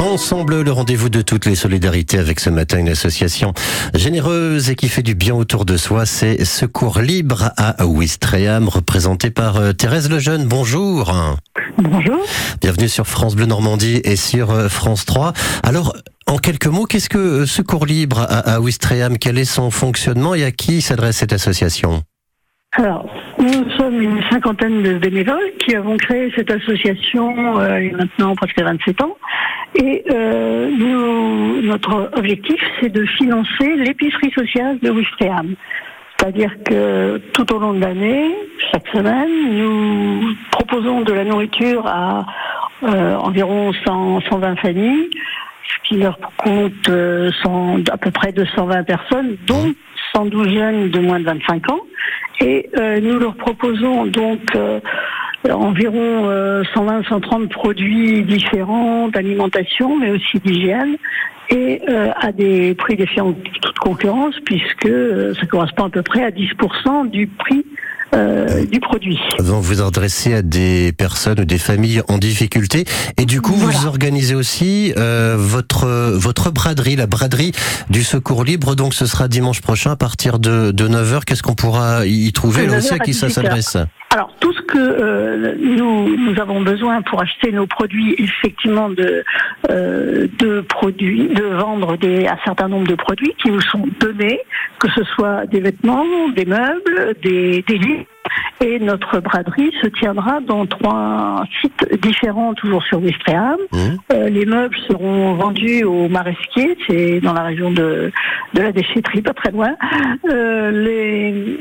Ensemble, le rendez-vous de toutes les solidarités avec ce matin une association généreuse et qui fait du bien autour de soi. C'est Secours Libre à Ouistreham, représenté par euh, Thérèse Lejeune. Bonjour. Bonjour. Bienvenue sur France Bleu Normandie et sur euh, France 3. Alors, en quelques mots, qu'est-ce que euh, Secours Libre à, à Ouistreham? Quel est son fonctionnement et à qui s'adresse cette association? Alors, nous sommes une cinquantaine de bénévoles qui avons créé cette association euh, il y a maintenant presque 27 ans. Et euh, nous, notre objectif, c'est de financer l'épicerie sociale de Ouistreham. C'est-à-dire que tout au long de l'année, chaque semaine, nous proposons de la nourriture à euh, environ 100, 120 familles, ce qui leur coûte euh, 100 à peu près 220 personnes, dont 112 jeunes de moins de 25 ans. Et euh, nous leur proposons donc euh, environ 120-130 produits différents d'alimentation, mais aussi d'hygiène, et euh, à des prix défiant toute concurrence, puisque euh, ça correspond à peu près à 10% du prix euh, du produit. Donc vous adressez à des personnes ou des familles en difficulté et du coup Voilà. vous organisez aussi euh, votre votre braderie, la braderie du Secours Libre. Donc ce sera dimanche prochain à partir de, de 9h. Qu'est-ce qu'on pourra y trouver? Aussi 9h à qui ça 18h. s'adresse Alors tout ce que euh, nous, nous avons besoin pour acheter nos produits, effectivement de euh, de produits, de vendre des, un certain nombre de produits qui nous sont donnés, que ce soit des vêtements, des meubles, des, des livres. Et notre braderie se tiendra dans trois sites différents, toujours sur Ouistreham. Hum Euh, les meubles seront vendus au Maresquier, c'est dans la région de, de la déchetterie, pas très loin. Euh, les,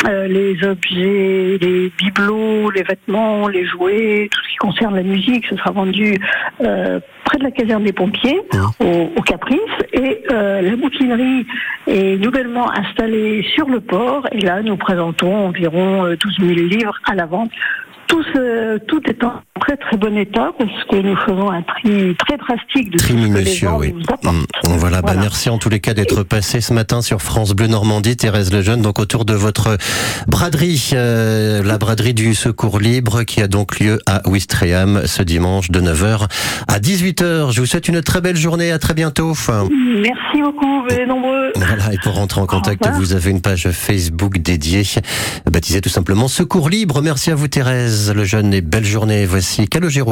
euh, les objets, les bibelots, les vêtements, les jouets, tout ce qui concerne la musique, ce sera vendu euh, près de la caserne des pompiers, au, au Caprice. Et euh, la bouquinerie est nouvellement installée sur le port. Et là, nous présentons environ euh, 12 000 livres à la vente. Tout, ce- tout en très très bon état parce que nous faisons un tri très drastique de tout ce que les gens oui. nous. Hum, Voilà, bah Voilà. merci en tous les cas d'être passé ce matin sur France Bleu Normandie, Thérèse Lejeune, donc autour de votre braderie, euh, la braderie du Secours Libre qui a donc lieu à Ouistreham ce dimanche de 9h à 18h. Je vous souhaite une très belle journée, à très bientôt. Merci beaucoup, vous êtes nombreux. Voilà, et pour rentrer en contact, vous avez une page Facebook dédiée, baptisée tout simplement Secours Libre. Merci à vous Thérèse Lejeune et belle journée. Voici Calogero.